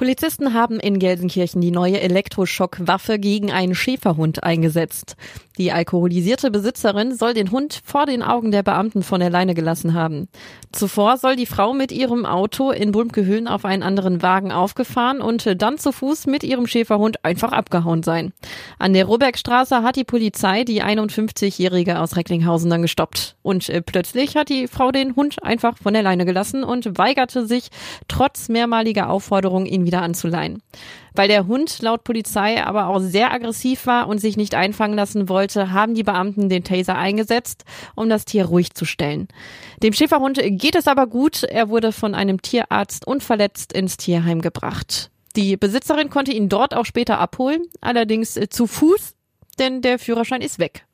Polizisten haben in Gelsenkirchen die neue Elektroschockwaffe gegen einen Schäferhund eingesetzt. Die alkoholisierte Besitzerin soll den Hund vor den Augen der Beamten von der Leine gelassen haben. Zuvor soll die Frau mit ihrem Auto in Bulmkehöhen auf einen anderen Wagen aufgefahren und dann zu Fuß mit ihrem Schäferhund einfach abgehauen sein. An der Robergstraße hat die Polizei die 51-Jährige aus Recklinghausen dann gestoppt. Und äh, plötzlich hat die Frau den Hund einfach von der Leine gelassen und weigerte sich, trotz mehrmaliger Aufforderung, ihn wieder anzuleihen. Weil der Hund laut Polizei aber auch sehr aggressiv war und sich nicht einfangen lassen wollte, haben die Beamten den Taser eingesetzt, um das Tier ruhig zu stellen. Dem Schäferhund geht es aber gut. Er wurde von einem Tierarzt unverletzt ins Tierheim gebracht. Die Besitzerin konnte ihn dort auch später abholen, allerdings zu Fuß, denn der Führerschein ist weg.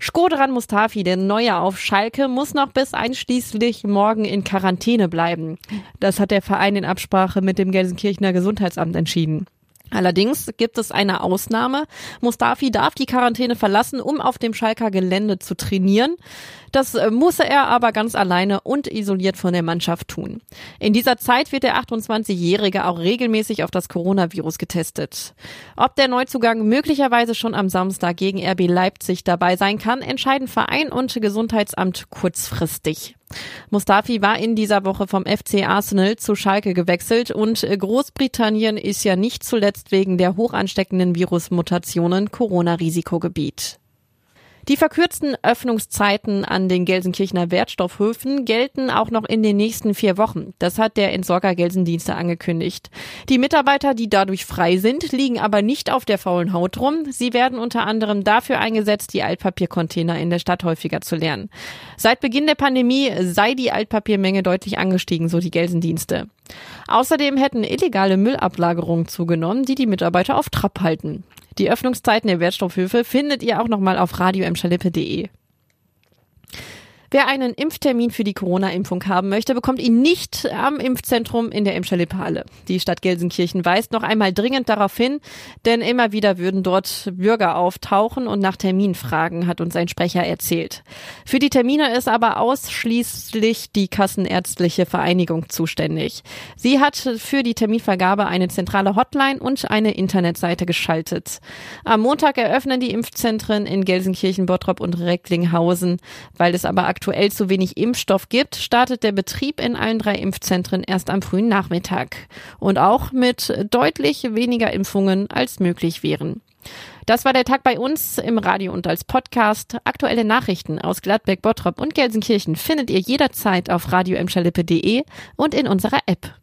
Skodran Mustafi, der Neue auf Schalke, muss noch bis einschließlich morgen in Quarantäne bleiben. Das hat der Verein in Absprache mit dem Gelsenkirchener Gesundheitsamt entschieden. Allerdings gibt es eine Ausnahme. Mustafi darf die Quarantäne verlassen, um auf dem Schalker Gelände zu trainieren. Das äh, muss er aber ganz alleine und isoliert von der Mannschaft tun. In dieser Zeit wird der 28-Jährige auch regelmäßig auf das Coronavirus getestet. Ob der Neuzugang möglicherweise schon am Samstag gegen RB Leipzig dabei sein kann, entscheiden Verein und Gesundheitsamt kurzfristig. Mustafi war in dieser Woche vom FC Arsenal zu Schalke gewechselt und Großbritannien ist ja nicht zuletzt wegen der hochansteckenden Virusmutationen Corona-Risikogebiet. Die verkürzten Öffnungszeiten an den Gelsenkirchener Wertstoffhöfen gelten auch noch in den nächsten vier Wochen. Das hat der Entsorger Gelsendienste angekündigt. Die Mitarbeiter, die dadurch frei sind, liegen aber nicht auf der faulen Haut rum. Sie werden unter anderem dafür eingesetzt, die Altpapiercontainer in der Stadt häufiger zu lernen. Seit Beginn der Pandemie sei die Altpapiermenge deutlich angestiegen, so die Gelsendienste. Außerdem hätten illegale Müllablagerungen zugenommen, die die Mitarbeiter auf Trab halten. Die Öffnungszeiten der Wertstoffhöfe findet ihr auch nochmal auf radioemschalippe.de. Wer einen Impftermin für die Corona-Impfung haben möchte, bekommt ihn nicht am Impfzentrum in der Emscher Halle. Die Stadt Gelsenkirchen weist noch einmal dringend darauf hin, denn immer wieder würden dort Bürger auftauchen und nach Termin fragen, hat uns ein Sprecher erzählt. Für die Termine ist aber ausschließlich die Kassenärztliche Vereinigung zuständig. Sie hat für die Terminvergabe eine zentrale Hotline und eine Internetseite geschaltet. Am Montag eröffnen die Impfzentren in Gelsenkirchen, Bottrop und Recklinghausen, weil es aber aktuell zu wenig Impfstoff gibt, startet der Betrieb in allen drei Impfzentren erst am frühen Nachmittag. Und auch mit deutlich weniger Impfungen als möglich wären. Das war der Tag bei uns im Radio und als Podcast. Aktuelle Nachrichten aus Gladbeck, Bottrop und Gelsenkirchen findet ihr jederzeit auf radio und in unserer App.